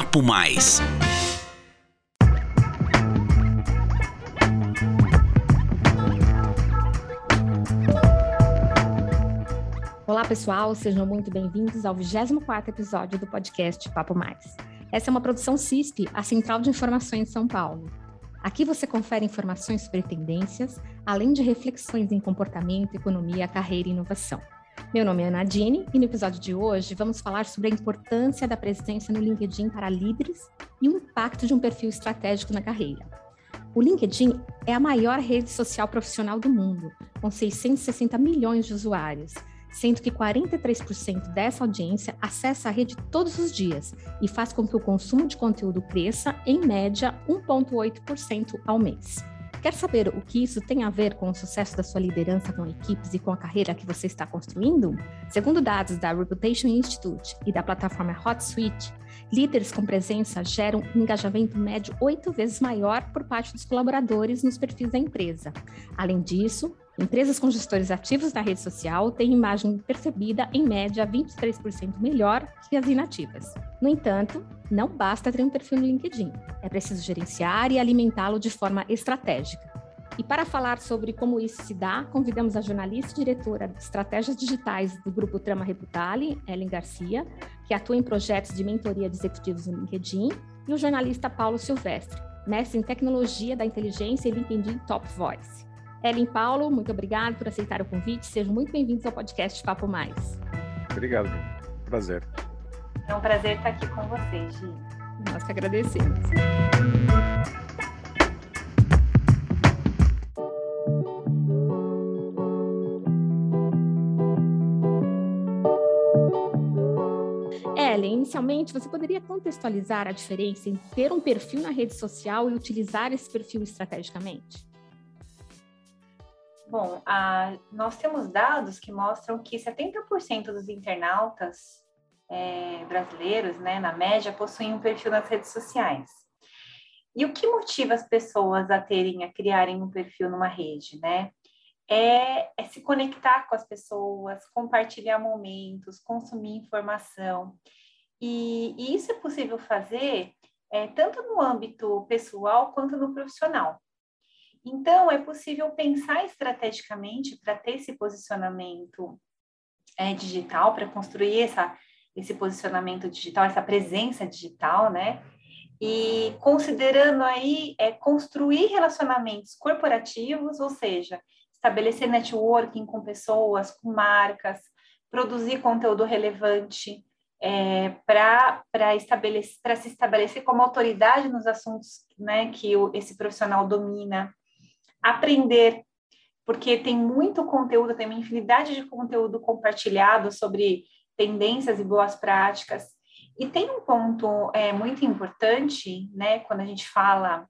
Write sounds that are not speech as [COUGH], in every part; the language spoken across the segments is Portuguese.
Papo Mais. Olá, pessoal, sejam muito bem-vindos ao 24 episódio do podcast Papo Mais. Essa é uma produção CISP, a Central de Informações de São Paulo. Aqui você confere informações sobre tendências, além de reflexões em comportamento, economia, carreira e inovação. Meu nome é Nadine e no episódio de hoje vamos falar sobre a importância da presença no LinkedIn para líderes e o impacto de um perfil estratégico na carreira. O LinkedIn é a maior rede social profissional do mundo, com 660 milhões de usuários sendo que 43% dessa audiência acessa a rede todos os dias e faz com que o consumo de conteúdo cresça, em média, 1,8% ao mês. Quer saber o que isso tem a ver com o sucesso da sua liderança com equipes e com a carreira que você está construindo? Segundo dados da Reputation Institute e da plataforma HotSuite, líderes com presença geram um engajamento médio oito vezes maior por parte dos colaboradores nos perfis da empresa. Além disso, Empresas com gestores ativos na rede social têm imagem percebida em média 23% melhor que as inativas. No entanto, não basta ter um perfil no LinkedIn. É preciso gerenciar e alimentá-lo de forma estratégica. E para falar sobre como isso se dá, convidamos a jornalista e diretora de estratégias digitais do grupo Trama Reputale, Ellen Garcia, que atua em projetos de mentoria de executivos no LinkedIn, e o jornalista Paulo Silvestre, mestre em tecnologia da inteligência e LinkedIn Top Voice. Ellen Paulo, muito obrigado por aceitar o convite. Sejam muito bem-vindos ao podcast Papo Mais. Obrigado, prazer. É um prazer estar aqui com vocês, Gi. Nós que agradecemos. Ellen, inicialmente, você poderia contextualizar a diferença em ter um perfil na rede social e utilizar esse perfil estrategicamente? Bom, a, nós temos dados que mostram que 70% dos internautas é, brasileiros, né, na média, possuem um perfil nas redes sociais. E o que motiva as pessoas a terem, a criarem um perfil numa rede, né? É, é se conectar com as pessoas, compartilhar momentos, consumir informação. E, e isso é possível fazer é, tanto no âmbito pessoal quanto no profissional. Então, é possível pensar estrategicamente para ter esse posicionamento é, digital, para construir essa, esse posicionamento digital, essa presença digital, né? E considerando aí é, construir relacionamentos corporativos, ou seja, estabelecer networking com pessoas, com marcas, produzir conteúdo relevante é, para estabelecer se estabelecer como autoridade nos assuntos né, que o, esse profissional domina aprender, porque tem muito conteúdo, tem uma infinidade de conteúdo compartilhado sobre tendências e boas práticas. E tem um ponto é, muito importante, né, quando a gente fala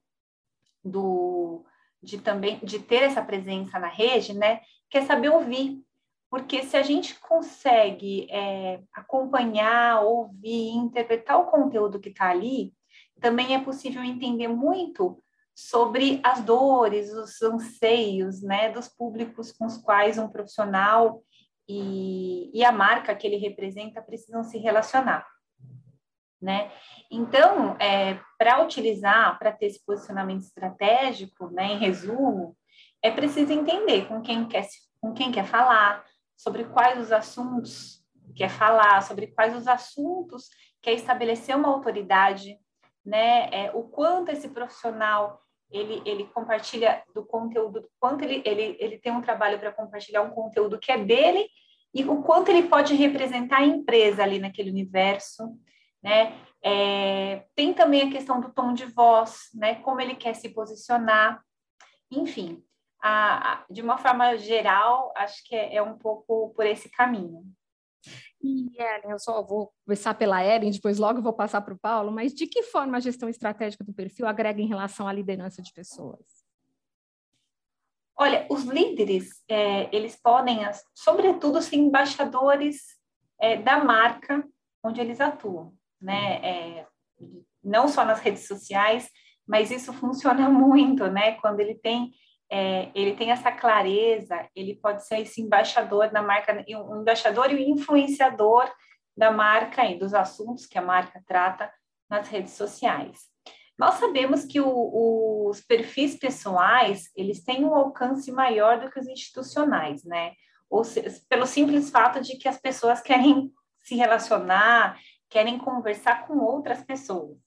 do de também de ter essa presença na rede, né, que é saber ouvir, porque se a gente consegue é, acompanhar, ouvir, interpretar o conteúdo que está ali, também é possível entender muito sobre as dores, os anseios, né, dos públicos com os quais um profissional e, e a marca que ele representa precisam se relacionar, né? Então, é, para utilizar, para ter esse posicionamento estratégico, né, em resumo, é preciso entender com quem quer, com quem quer falar, sobre quais os assuntos quer falar, sobre quais os assuntos quer estabelecer uma autoridade, né? É, o quanto esse profissional ele, ele compartilha do conteúdo, quanto ele, ele, ele tem um trabalho para compartilhar um conteúdo que é dele e o quanto ele pode representar a empresa ali naquele universo, né? É, tem também a questão do tom de voz, né? Como ele quer se posicionar, enfim, a, a, de uma forma geral, acho que é, é um pouco por esse caminho. E, Ellen, eu só vou começar pela Ellen, depois logo vou passar para o Paulo, mas de que forma a gestão estratégica do perfil agrega em relação à liderança de pessoas? Olha, os líderes, é, eles podem, sobretudo, ser embaixadores é, da marca onde eles atuam, né? É, não só nas redes sociais, mas isso funciona [LAUGHS] muito, né? Quando ele tem é, ele tem essa clareza, ele pode ser esse embaixador da marca, um embaixador e um influenciador da marca e dos assuntos que a marca trata nas redes sociais. Nós sabemos que o, os perfis pessoais, eles têm um alcance maior do que os institucionais, né? Ou seja, pelo simples fato de que as pessoas querem se relacionar, querem conversar com outras pessoas.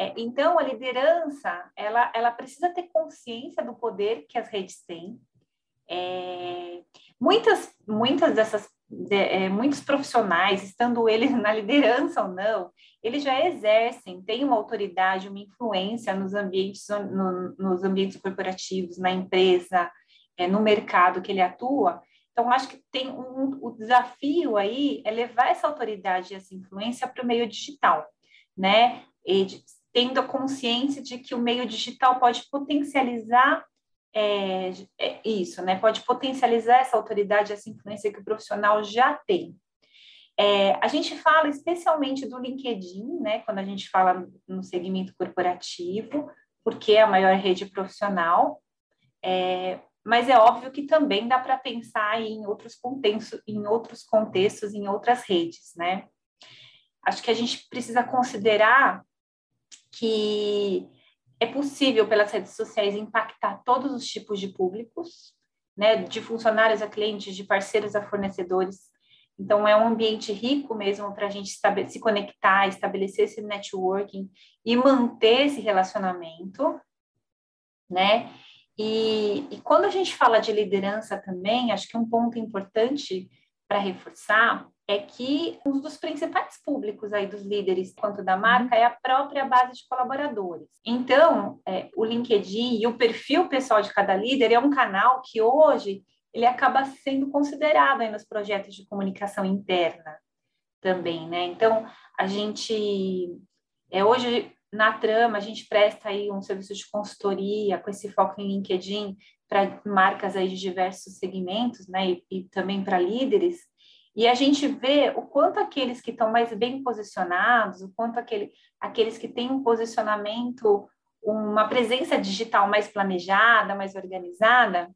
É, então, a liderança, ela, ela precisa ter consciência do poder que as redes têm. É, muitas, muitas dessas, de, é, muitos profissionais, estando eles na liderança ou não, eles já exercem, têm uma autoridade, uma influência nos ambientes, no, nos ambientes corporativos, na empresa, é, no mercado que ele atua. Então, acho que tem um, o desafio aí é levar essa autoridade e essa influência para o meio digital, né? E tendo a consciência de que o meio digital pode potencializar é, é isso, né? Pode potencializar essa autoridade, essa influência que o profissional já tem. É, a gente fala especialmente do LinkedIn, né? Quando a gente fala no segmento corporativo, porque é a maior rede profissional. É, mas é óbvio que também dá para pensar em outros contextos, em outros contextos, em outras redes, né? Acho que a gente precisa considerar que é possível pelas redes sociais impactar todos os tipos de públicos, né, de funcionários a clientes, de parceiros a fornecedores. Então, é um ambiente rico mesmo para a gente se conectar, estabelecer esse networking e manter esse relacionamento, né? E, e quando a gente fala de liderança também, acho que um ponto importante para reforçar é que um dos principais públicos aí dos líderes quanto da marca é a própria base de colaboradores. Então, é, o LinkedIn e o perfil pessoal de cada líder é um canal que hoje ele acaba sendo considerado aí nos projetos de comunicação interna também, né? Então, a gente é hoje na trama a gente presta aí um serviço de consultoria com esse foco em LinkedIn para marcas aí de diversos segmentos, né? E, e também para líderes. E a gente vê o quanto aqueles que estão mais bem posicionados, o quanto aquele, aqueles que têm um posicionamento, uma presença digital mais planejada, mais organizada,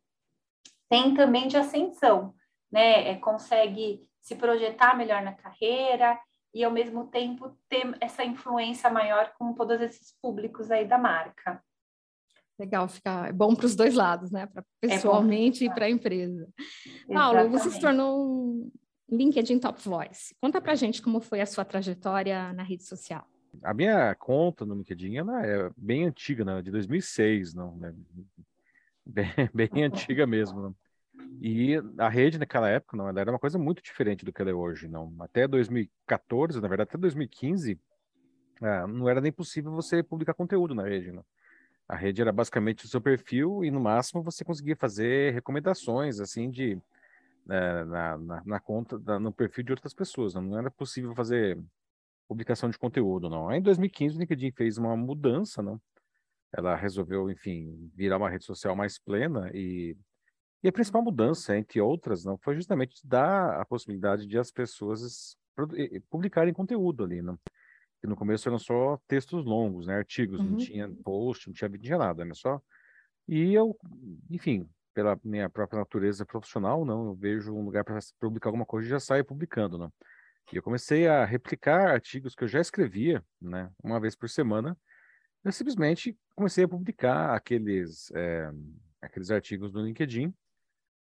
tem também de ascensão, né? É, consegue se projetar melhor na carreira e, ao mesmo tempo, ter essa influência maior com todos esses públicos aí da marca. Legal, fica é bom para os dois lados, né? Pra é pessoalmente é e para a empresa. Exatamente. Paulo, você se tornou um LinkedIn Top Voice. Conta para gente como foi a sua trajetória na rede social. A minha conta no LinkedIn ela é bem antiga, né? de 2006, não, né? [LAUGHS] bem, bem antiga mesmo. Não? E a rede naquela época não, era uma coisa muito diferente do que ela é hoje. Não, até 2014, na verdade, até 2015, é, não era nem possível você publicar conteúdo na rede. Não? A rede era basicamente o seu perfil e no máximo você conseguia fazer recomendações assim de é, na, na, na, conta, no perfil de outras pessoas. Não, não era possível fazer publicação de conteúdo, não. Aí, em 2015, o LinkedIn fez uma mudança, não? Ela resolveu, enfim, virar uma rede social mais plena e, e a principal mudança, entre outras, não, foi justamente dar a possibilidade de as pessoas publicarem conteúdo ali, não? Que no começo eram só textos longos, né? Artigos, uhum. não tinha post, não tinha vídeo, não tinha nada, né? Só e eu, enfim, pela minha própria natureza profissional, não, eu vejo um lugar para publicar alguma coisa e já saio publicando, não. E eu comecei a replicar artigos que eu já escrevia, né, uma vez por semana. Eu simplesmente comecei a publicar aqueles, é, aqueles artigos no LinkedIn,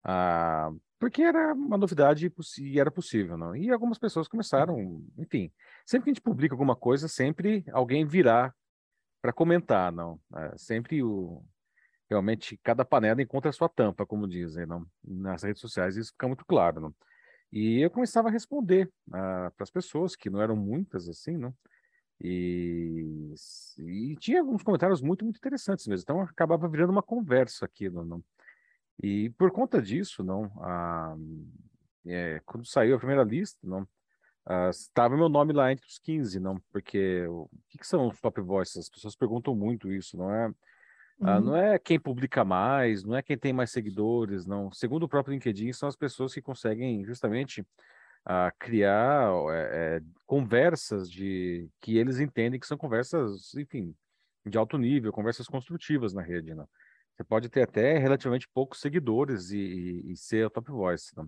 ah, porque era uma novidade e era possível, não? E algumas pessoas começaram, enfim, sempre que a gente publica alguma coisa, sempre alguém virá para comentar, não? É, sempre o, realmente cada panela encontra a sua tampa, como dizem não? nas redes sociais, isso fica muito claro. Não? E eu começava a responder uh, para as pessoas, que não eram muitas assim, não? E, e, tinha alguns comentários muito, muito interessantes mesmo. Então acabava virando uma conversa aquilo, não? E por conta disso, não, a, é, quando saiu a primeira lista, não, estava meu nome lá entre os 15, não, porque o que, que são os top voices? As pessoas perguntam muito isso, não é? Ah, uhum. não é quem publica mais, não é quem tem mais seguidores, não. Segundo o próprio LinkedIn, são as pessoas que conseguem justamente uh, criar é, é, conversas de que eles entendem que são conversas, enfim, de alto nível, conversas construtivas na rede. Né? Você pode ter até relativamente poucos seguidores e, e, e ser a top voice. Né?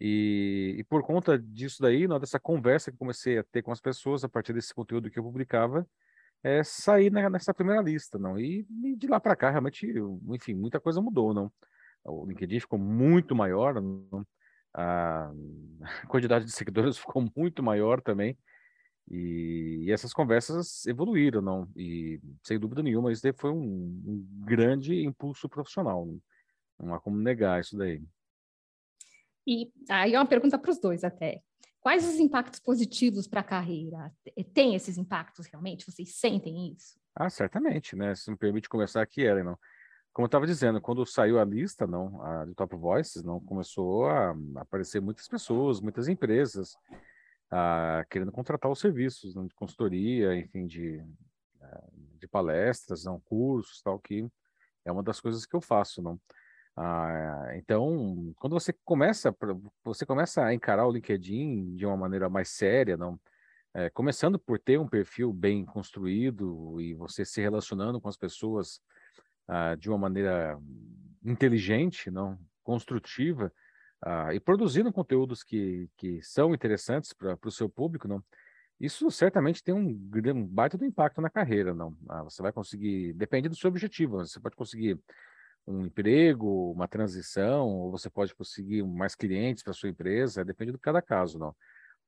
E, e, por conta disso daí, na dessa conversa que comecei a ter com as pessoas a partir desse conteúdo que eu publicava, é sair nessa primeira lista, não. E, de lá para cá, realmente, enfim, muita coisa mudou, não. O LinkedIn ficou muito maior, não? a [LAUGHS] quantidade de seguidores [LAUGHS] ficou muito maior também. E, e, essas conversas evoluíram, não? E sem dúvida nenhuma, isso daí foi um, um grande impulso profissional. Não, não há como negar isso daí. E aí é uma pergunta para os dois até. Quais os impactos positivos para a carreira? Tem esses impactos realmente? Vocês sentem isso? Ah, certamente, né? Se me permite conversar aqui, Ellen, não? Como eu estava dizendo, quando saiu a lista, não, a de Top Voices, não começou a aparecer muitas pessoas, muitas empresas a, querendo contratar os serviços não, de consultoria, enfim, de, eh, de palestras, não, cursos, tal, que é uma das coisas que eu faço, não. Ah, então, quando você começa, você começa a encarar o LinkedIn de uma maneira mais séria, não, é, começando por ter um perfil bem construído e você se relacionando com as pessoas ah, de uma maneira inteligente, não, construtiva, ah, e produzindo conteúdos que, que são interessantes para o seu público, não, isso certamente tem um, um baita do impacto na carreira, não. você vai conseguir, depende do seu objetivo, você pode conseguir um emprego, uma transição, ou você pode conseguir mais clientes para sua empresa, depende de cada caso, não.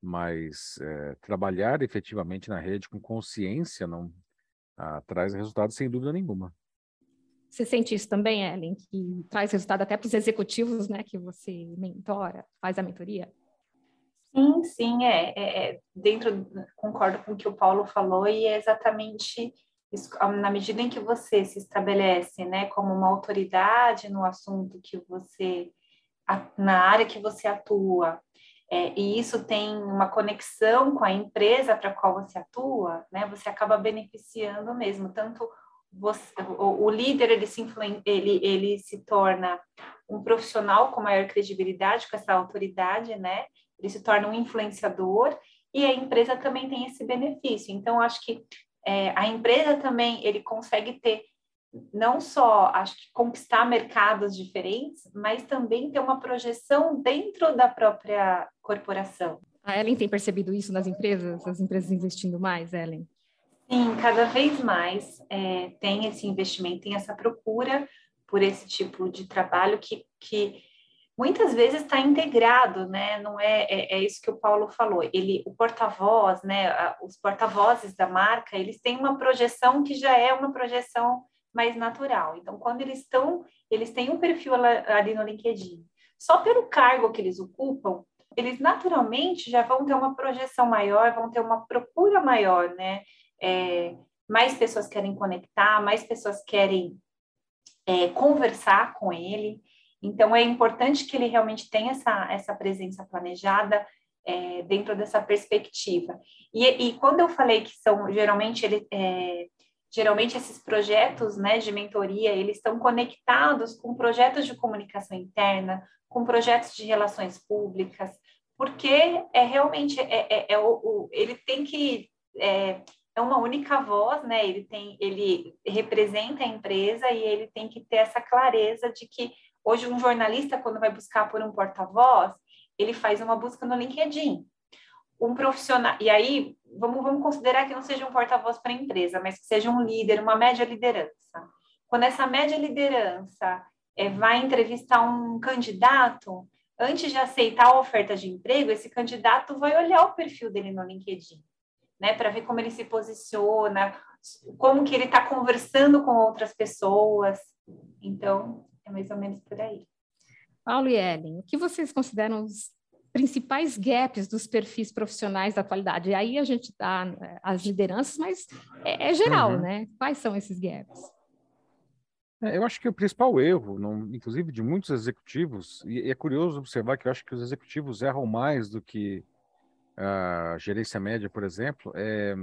Mas é, trabalhar efetivamente na rede com consciência não ah, traz resultados sem dúvida nenhuma. Você sente isso também, Ellen, que traz resultado até para os executivos, né, que você mentora, faz a mentoria? Sim, sim, é, é, é dentro, concordo com o que o Paulo falou e é exatamente na medida em que você se estabelece, né, como uma autoridade no assunto que você, na área que você atua, é, e isso tem uma conexão com a empresa para qual você atua, né, você acaba beneficiando mesmo, tanto você, o, o, líder ele se, ele, ele se torna um profissional com maior credibilidade, com essa autoridade, né, ele se torna um influenciador, e a empresa também tem esse benefício. Então, acho que é, a empresa também ele consegue ter não só acho que conquistar mercados diferentes, mas também ter uma projeção dentro da própria corporação. A Ellen tem percebido isso nas empresas, as empresas investindo mais, Ellen? Sim, cada vez mais é, tem esse investimento, tem essa procura por esse tipo de trabalho que, que muitas vezes está integrado, né? Não é, é, é, isso que o Paulo falou. Ele, o porta-voz, né? Os porta-vozes da marca, eles têm uma projeção que já é uma projeção mais natural. Então, quando eles estão, eles têm um perfil ali no LinkedIn. Só pelo cargo que eles ocupam, eles naturalmente já vão ter uma projeção maior, vão ter uma procura maior, né? É, mais pessoas querem conectar, mais pessoas querem é, conversar com ele. Então, é importante que ele realmente tenha essa, essa presença planejada é, dentro dessa perspectiva. E, e, quando eu falei que são, geralmente, ele, é, geralmente esses projetos né, de mentoria, eles estão conectados com projetos de comunicação interna, com projetos de relações públicas, porque é realmente, é, é, é o, o, ele tem que é, é uma única voz, né? Ele tem, ele representa a empresa e ele tem que ter essa clareza de que Hoje, um jornalista, quando vai buscar por um porta-voz, ele faz uma busca no LinkedIn. Um profissional, e aí, vamos, vamos considerar que não seja um porta-voz para a empresa, mas que seja um líder, uma média liderança. Quando essa média liderança é, vai entrevistar um candidato, antes de aceitar a oferta de emprego, esse candidato vai olhar o perfil dele no LinkedIn, né, para ver como ele se posiciona, como que ele está conversando com outras pessoas. Então, é mais ou menos por aí. Paulo e Ellen, o que vocês consideram os principais gaps dos perfis profissionais da atualidade? E aí a gente dá tá, as lideranças, mas é, é geral, uhum. né? Quais são esses gaps? É, eu acho que o principal erro, não, inclusive de muitos executivos, e é curioso observar que eu acho que os executivos erram mais do que a gerência média, por exemplo, é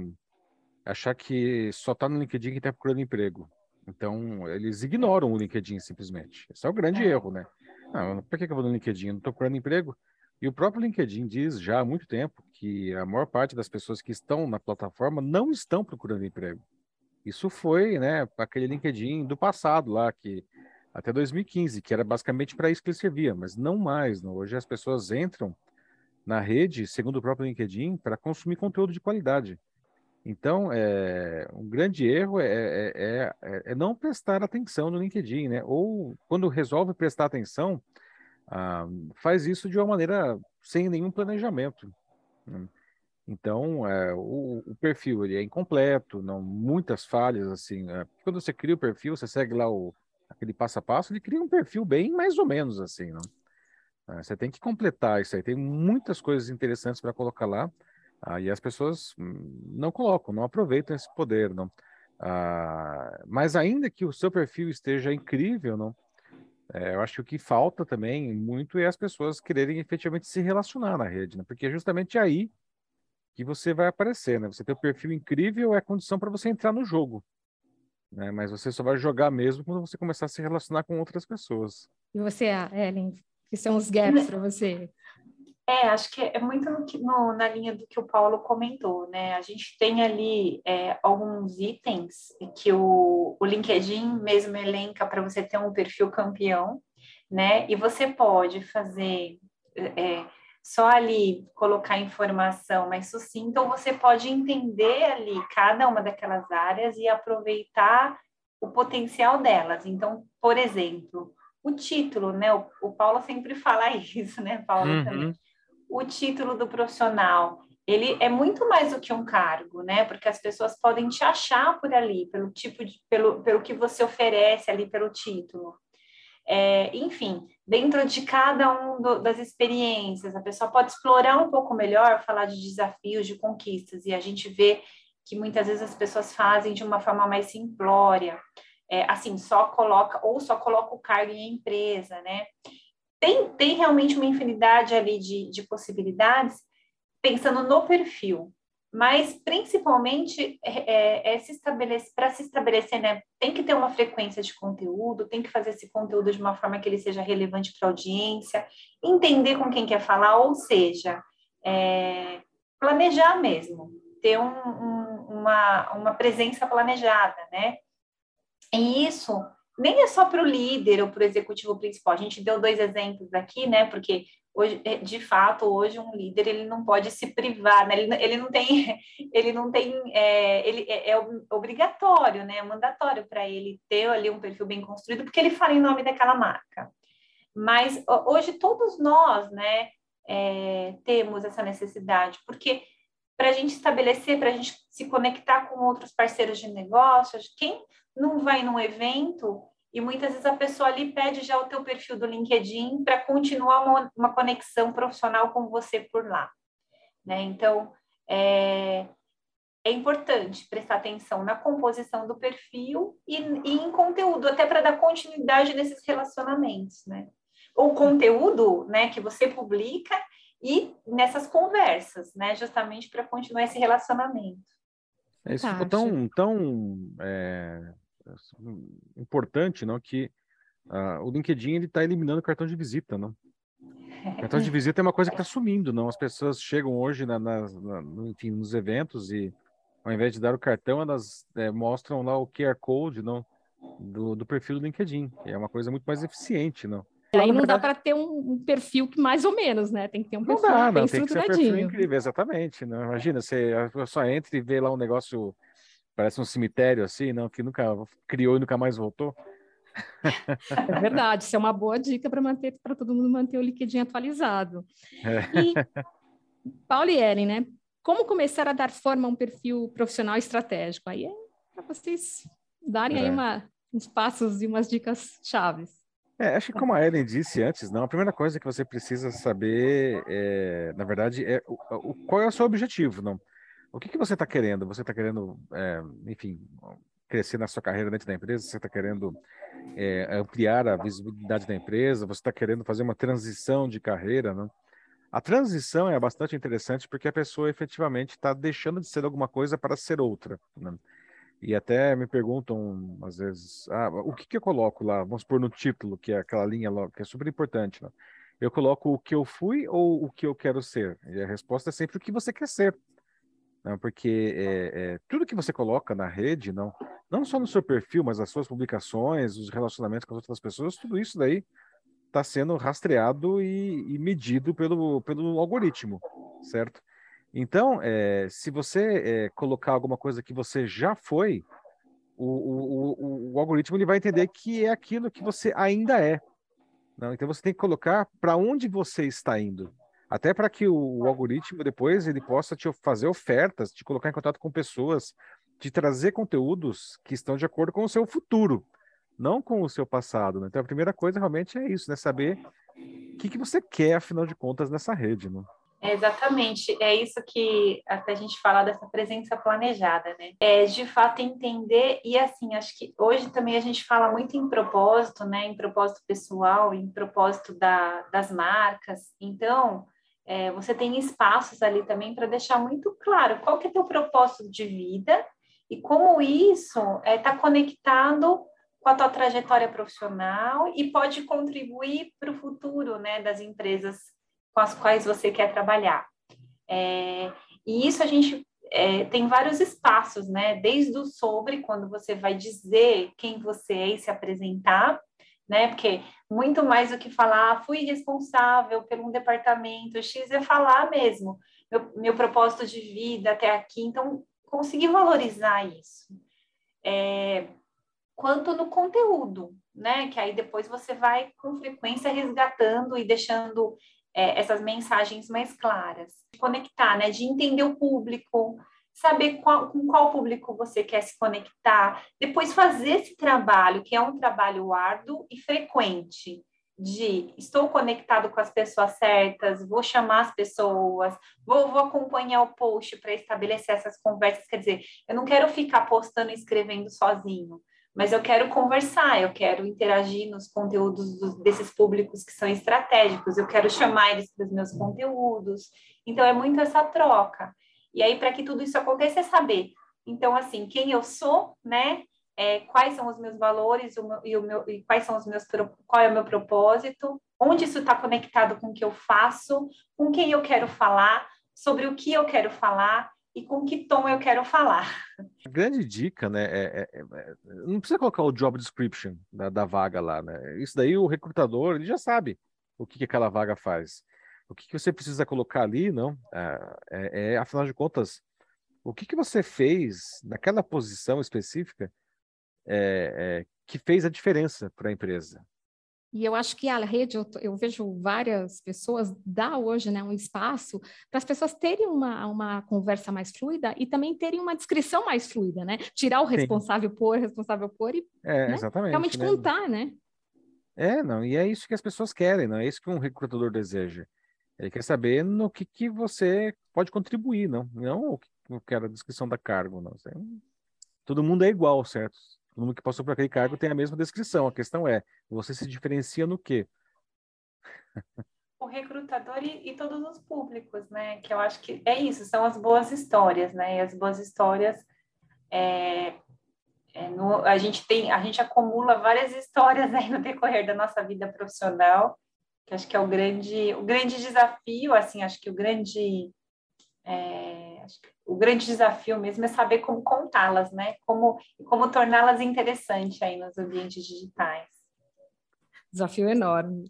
achar que só está no LinkedIn quem está procurando emprego. Então, eles ignoram o LinkedIn simplesmente. Esse é o grande é. erro, né? Não, por que, eu vou no LinkedIn? Eu não estou procurando emprego. E o próprio LinkedIn diz já há muito tempo que a maior parte das pessoas que estão na plataforma não estão procurando emprego. Isso foi, né, aquele LinkedIn do passado lá, que até 2015, que era basicamente para isso que ele servia, mas não mais. Não. Hoje as pessoas entram na rede, segundo o próprio LinkedIn, para consumir conteúdo de qualidade. Então, é, um grande erro é, é, é, é, é não prestar atenção no LinkedIn, né? Ou quando resolve prestar atenção, ah, faz isso de uma maneira sem nenhum planejamento. Né? Então, é, o, o, perfil ele é incompleto, não muitas falhas assim. É, quando você cria o perfil, você segue lá o, aquele passo a passo, ele cria um perfil bem mais ou menos assim, não? É, você tem que completar isso aí. Tem muitas coisas interessantes para colocar lá. Ah, e as pessoas não colocam, não aproveitam esse poder, não. Ah, mas ainda que o seu perfil esteja incrível, não. É, eu acho que o que falta também muito é as pessoas quererem efetivamente se relacionar na rede, né? Porque é justamente aí que você vai aparecer, né? Você tem o perfil incrível é condição para você entrar no jogo, né? Mas você só vai jogar mesmo quando você começar a se relacionar com outras pessoas. E você, Ellen, que são os gaps para você? É, acho que é muito no, no, na linha do que o Paulo comentou, né? A gente tem ali é, alguns itens que o, o LinkedIn mesmo elenca para você ter um perfil campeão, né? E você pode fazer é, só ali colocar informação mais sucinta, ou você pode entender ali cada uma daquelas áreas e aproveitar o potencial delas. Então, por exemplo, o título, né? O, o Paulo sempre fala [LAUGHS] isso, né, Paulo, uhum. também o título do profissional, ele é muito mais do que um cargo, né? Porque as pessoas podem te achar por ali, pelo tipo de, pelo, pelo que você oferece ali pelo título. É, enfim, dentro de cada um das experiências, a pessoa pode explorar um pouco melhor, falar de desafios, de conquistas, e a gente vê que muitas vezes as pessoas fazem de uma forma mais simplória, é, assim, só coloca, ou só coloca o cargo em empresa, né? Tem, tem realmente uma infinidade ali de, de possibilidades, pensando no perfil, mas principalmente é, é, é se para se estabelecer, né? Tem que ter uma frequência de conteúdo, tem que fazer esse conteúdo de uma forma que ele seja relevante para a audiência, entender com quem quer falar, ou seja, é, planejar mesmo, ter um, um, uma, uma presença planejada, né? E isso nem é só para o líder ou para o executivo principal. A gente deu dois exemplos aqui, né? Porque hoje, é, de fato, hoje um líder ele não pode se privar, né? Ele, ele não tem, [LAUGHS] ele não tem, é, ele é, é obrigatório, né? É mandatório para ele ter ali um perfil bem construído, porque ele fala em nome daquela marca. Mas hoje todos nós, né? É, temos essa necessidade, porque para a gente estabelecer, para a gente se conectar com outros parceiros de negócios, quem não vai num evento e muitas vezes a pessoa ali pede já o teu perfil do LinkedIn para continuar uma, uma, conexão profissional com você por lá. Né? Então, é, é importante prestar atenção na composição do perfil e, e em conteúdo, até para dar continuidade nesses relacionamentos. Né? O conteúdo né, que você publica e nessas conversas, né, justamente para continuar esse relacionamento. É, isso ficou tão, tão é, importante, não, que uh, o LinkedIn ele está eliminando o cartão de visita, não? O cartão de visita é uma coisa que está sumindo, não? As pessoas chegam hoje, na, na, na, enfim, nos eventos e ao invés de dar o cartão, elas é, mostram lá o QR Code, não? Do, do perfil do LinkedIn. É uma coisa muito mais eficiente, não? E aí não dá para ter um, um, perfil que mais ou menos, né? Tem que ter um perfil não dá, bem não, tem que ser um perfil incrível, exatamente. Não? Imagina, você só entra e vê lá um negócio Parece um cemitério assim, não, que nunca criou e nunca mais voltou. É verdade, isso é uma boa dica para manter para todo mundo manter o LinkedIn atualizado. É. E Paulo e Ellen, né? Como começar a dar forma a um perfil profissional estratégico? Aí é para vocês darem é. aí uma, uns passos e umas dicas chaves. É, acho que como a Ellen disse antes, não, a primeira coisa que você precisa saber, é, na verdade, é o, o, qual é o seu objetivo, não? O que, que você está querendo? Você está querendo, é, enfim, crescer na sua carreira dentro da empresa? Você está querendo é, ampliar a visibilidade da empresa? Você está querendo fazer uma transição de carreira? Né? A transição é bastante interessante porque a pessoa efetivamente está deixando de ser alguma coisa para ser outra. Né? E até me perguntam, às vezes, ah, o que, que eu coloco lá? Vamos pôr no título, que é aquela linha que é super importante. Né? Eu coloco o que eu fui ou o que eu quero ser? E a resposta é sempre o que você quer ser porque é, é, tudo que você coloca na rede, não, não só no seu perfil, mas as suas publicações, os relacionamentos com as outras pessoas, tudo isso daí está sendo rastreado e, e, medido pelo, pelo algoritmo, certo? Então, é, se você colocar alguma coisa que você já foi, o, o, o, o, algoritmo ele vai entender que é aquilo que você ainda é. Não? Então, você tem que colocar para onde você está indo. Até para que o, algoritmo depois ele possa te fazer ofertas, te colocar em contato com pessoas, te trazer conteúdos que estão de acordo com o seu futuro não com o seu passado. Né? Então, a primeira coisa realmente é isso, né? Saber o que, que você quer, afinal de contas, nessa rede. Né? É exatamente, é isso que até a gente fala dessa presença planejada, né? É de fato entender, e assim, acho que hoje também a gente fala muito em propósito, né? Em propósito pessoal, em propósito da, das marcas. Então, é, você tem espaços ali também para deixar muito claro qual que é teu propósito de vida e como isso está é, tá conectado com a tua trajetória profissional e pode contribuir para o futuro né, das empresas com as quais você quer trabalhar. É, e isso a gente é, tem vários espaços, né? Desde o sobre, quando você vai dizer quem você é e se apresentar, né? Porque muito mais do que falar, ah, fui responsável por um departamento X, é falar mesmo, meu, meu propósito de vida até aqui. Então, conseguir valorizar isso. É, quanto no conteúdo, né? Que aí depois você vai com frequência resgatando e deixando é, essas mensagens mais claras. Conectar, né? De entender o público, saber qual, com qual público você quer se conectar, depois fazer esse trabalho, que é um trabalho árduo e frequente, de estou conectado com as pessoas certas, vou chamar as pessoas, vou, vou acompanhar o post para estabelecer essas conversas. Quer dizer, eu não quero ficar postando e escrevendo sozinho mas eu quero conversar, eu quero interagir nos conteúdos dos, desses públicos que são estratégicos, eu quero chamar eles para os meus conteúdos. Então, é muito essa troca. E aí, para que tudo isso aconteça, é saber. Então, assim, quem eu sou, né? É, quais são os meus valores o meu, e, o meu, e quais são os meus qual é o meu propósito, onde isso está conectado com o que eu faço, com quem eu quero falar, sobre o que eu quero falar e com que tom eu quero falar. A grande dica, né, é, é, é, não precisa colocar o job description da, da, vaga lá, né? Isso daí o recrutador ele já sabe o que, que aquela vaga faz. O que, que você precisa colocar ali, não? É, é, é afinal de contas, o que, que você fez naquela posição específica é, que fez a diferença para a empresa? E eu acho que a rede, eu, eu, vejo várias pessoas dá hoje né, um espaço para as pessoas terem uma, uma conversa mais fluida e também terem uma descrição mais fluida, né? Tirar o responsável Sim. por, responsável por e é, né? realmente né? contar, né? É, não, e é isso que as pessoas querem, não é isso que um recrutador deseja. Ele quer saber no que, que você pode contribuir, não, não o que eu quero a descrição da cargo, não. Todo mundo é igual, certo? Todo mundo que passou por aquele cargo tem a mesma descrição. A questão é, você se diferencia no quê? o recrutador e, e, todos os públicos, né? Que eu acho que é isso, são as boas histórias, né? E as boas histórias, é, é no, a gente tem, a gente acumula várias histórias aí no decorrer da nossa vida profissional, que acho que é o grande, o grande desafio, assim, acho que o grande é, o grande desafio mesmo é saber como contá-las, né? Como, como torná-las interessantes aí nos ambientes digitais. Desafio enorme.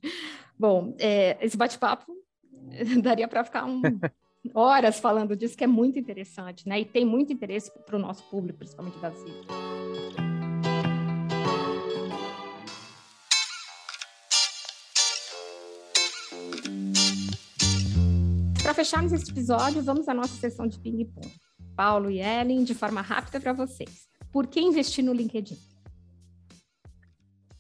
Bom, é, esse bate-papo [LAUGHS] daria para ficar um, [LAUGHS] horas falando disso, que é muito interessante, né? E tem muito interesse para o nosso público, principalmente das ilhas. Para fecharmos esse episódio, vamos à nossa sessão de ping-pong. Paulo e Ellen, de forma rápida para vocês. Por que investir no LinkedIn?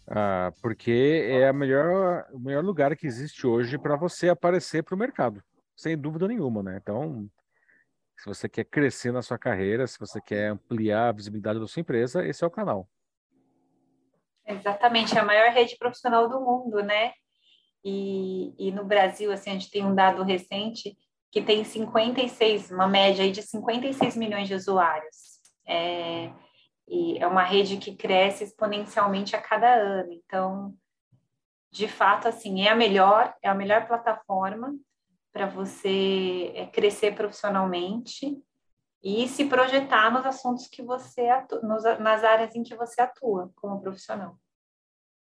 Ah, porque é a melhor, o melhor lugar que existe hoje para você aparecer para o mercado, sem dúvida nenhuma, né? Então, se você quer crescer na sua carreira, se você quer ampliar a visibilidade da sua empresa, esse é o canal. Exatamente, é a maior rede profissional do mundo, né? E, e no Brasil, assim, a gente tem um dado recente que tem 56, uma média aí de 56 milhões de usuários. É, e é uma rede que cresce exponencialmente a cada ano. Então, de fato, assim, é a melhor, é a melhor plataforma para você é, crescer profissionalmente. e se projetar nos assuntos que você atua, nas áreas em que você atua como profissional.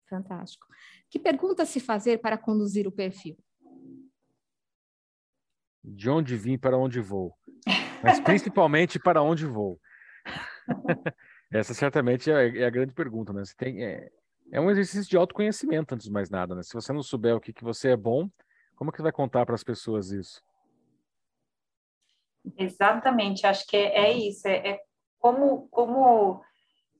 Fantástico. Que pergunta se fazer para conduzir o perfil? De onde vim para onde vou, mas principalmente para onde vou. [LAUGHS] Essa certamente é, é, a grande pergunta, né? Você tem, é, é, um exercício de autoconhecimento, antes de mais nada, né? Se você não souber o que, que você é bom, como é que você vai contar para as pessoas isso? Exatamente, acho que é, é isso, é, é, como, como,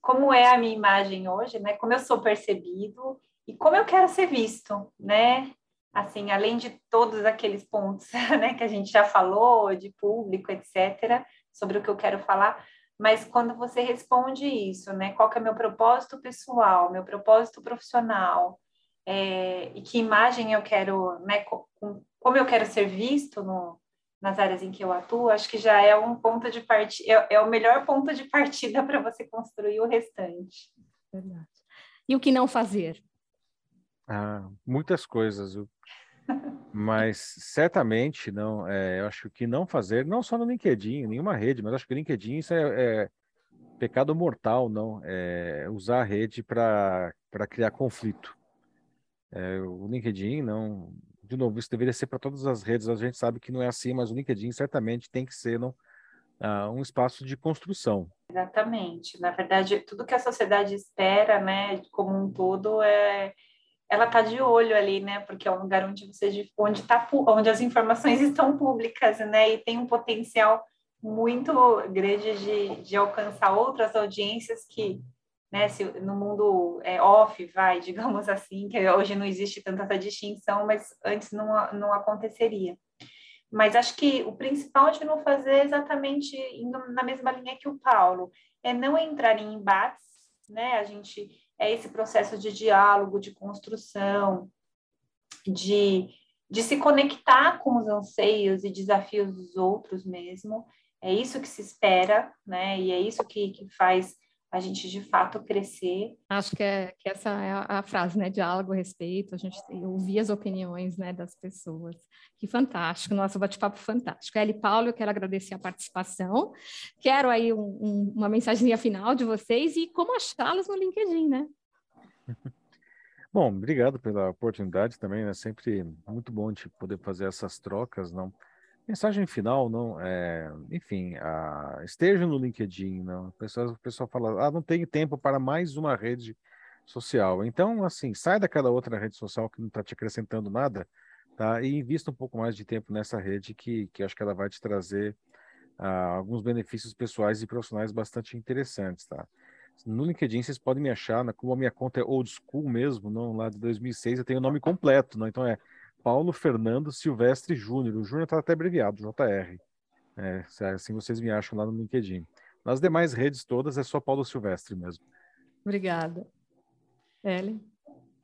como é a minha imagem hoje, né? Como eu sou percebido e como eu quero ser visto, né? Assim, além de todos aqueles pontos, [LAUGHS] né, que a gente já falou, de público, etc., sobre o que eu quero falar, mas quando você responde isso, né? Qual que é meu propósito pessoal, meu propósito profissional, é, e que imagem eu quero, né? Como eu quero ser visto no, nas áreas em que eu atuo, acho que já é um ponto de partida, é, é, o melhor ponto de partida [LAUGHS] para você construir o restante. Verdade. E o que não fazer? Ah, muitas coisas, [LAUGHS] mas certamente não. É, eu acho que não fazer, não só no LinkedIn, nenhuma rede, mas acho que o LinkedIn isso é, é pecado mortal, não. É usar a rede para criar conflito. É, o LinkedIn não de novo, isso deveria ser para todas as redes, a gente sabe que não é assim, mas o LinkedIn certamente tem que ser não, uh, um espaço de construção. Exatamente. Na verdade, tudo que a sociedade espera, né, como um todo, é ela está de olho ali, né? Porque é um lugar onde você onde tá onde as informações [LAUGHS] estão públicas, né? E tem um potencial muito grande de, de alcançar outras audiências que né, se no mundo é, off, vai, [LAUGHS] digamos assim, que hoje não existe tanta essa distinção, mas antes não, não aconteceria. Mas acho que o principal de não fazer é exatamente indo na mesma linha que o Paulo, é não entrar em embates, né? A gente é esse processo de diálogo, de construção, de, de se conectar com os anseios e desafios dos outros mesmo. É isso que se espera, né? E é isso que, que faz a gente de fato crescer. Acho que, é, que essa é a, frase, né? Diálogo, respeito, a gente ouvir as opiniões né, das pessoas. Que fantástico, nosso bate-papo fantástico. Eli Paulo, eu quero agradecer a participação. Quero aí um, um, uma mensagem final de vocês e como achá-los no LinkedIn, né? [LAUGHS] Bom, obrigado pela oportunidade também, é né? sempre muito bom de poder fazer essas trocas, não? Mensagem final, não, é, enfim, a, esteja no LinkedIn, não. O pessoal, o pessoal fala, ah, não tenho tempo para mais uma rede social. Então, assim, sai daquela outra rede social que não está te acrescentando nada, tá? E invista um pouco mais de tempo nessa rede que, que acho que ela vai te trazer ah, alguns benefícios pessoais e profissionais bastante interessantes, tá? No LinkedIn vocês podem me achar, né, como a minha conta é old school mesmo, não lá de 2006, eu tenho o nome completo, não? Então é Paulo Fernando Silvestre Júnior. O Júnior está até abreviado, JR. É, assim vocês me acham lá no LinkedIn. Nas demais redes todas é só Paulo Silvestre mesmo. Obrigada. Ellen?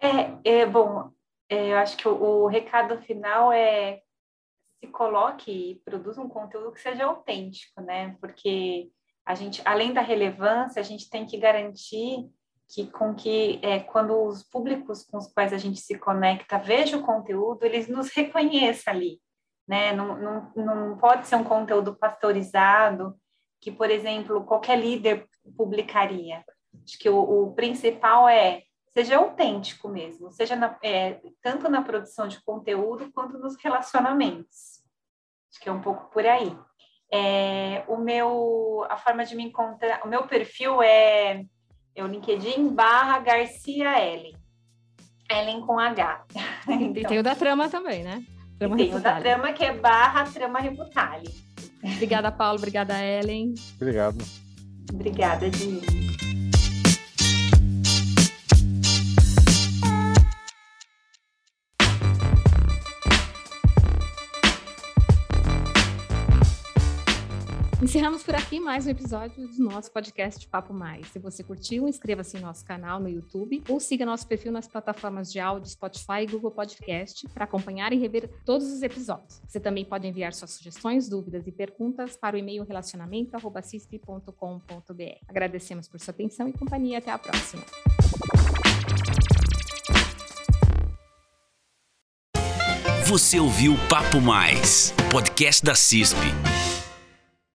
É, é bom, é, eu acho que o, o, recado final é se coloque e produza um conteúdo que seja autêntico, né? Porque a gente, além da relevância, a gente tem que garantir que com que é, quando os públicos com os quais a gente se conecta vejam o conteúdo, eles nos [LAUGHS] reconheçam ali, né? Não, não, não pode ser um conteúdo pastorizado que, por exemplo, qualquer líder publicaria. Acho que o, o principal é seja autêntico mesmo, seja na, é, tanto na produção de conteúdo quanto nos relacionamentos. Acho que é um pouco por aí. É, o meu, a forma de me encontrar, o meu perfil é é o LinkedIn barra Garcia Ellen. Ellen com H. [LAUGHS] Então, e tem o da trama também, né? Trama tem o da trama que é barra trama Reputale. Obrigada, Paulo. Obrigada, Ellen. Obrigado. Obrigada, Dini. Encerramos por aqui mais um episódio do nosso podcast Papo Mais. Se você curtiu, inscreva-se em nosso canal no YouTube ou siga nosso perfil nas plataformas de áudio Spotify e Google Podcast para acompanhar e rever todos os episódios. Você também pode enviar suas sugestões, dúvidas e perguntas para o e-mail relacionamento@cisp.com.br. Agradecemos por sua atenção e companhia. Até a próxima. Você ouviu Papo Mais, podcast da CISP.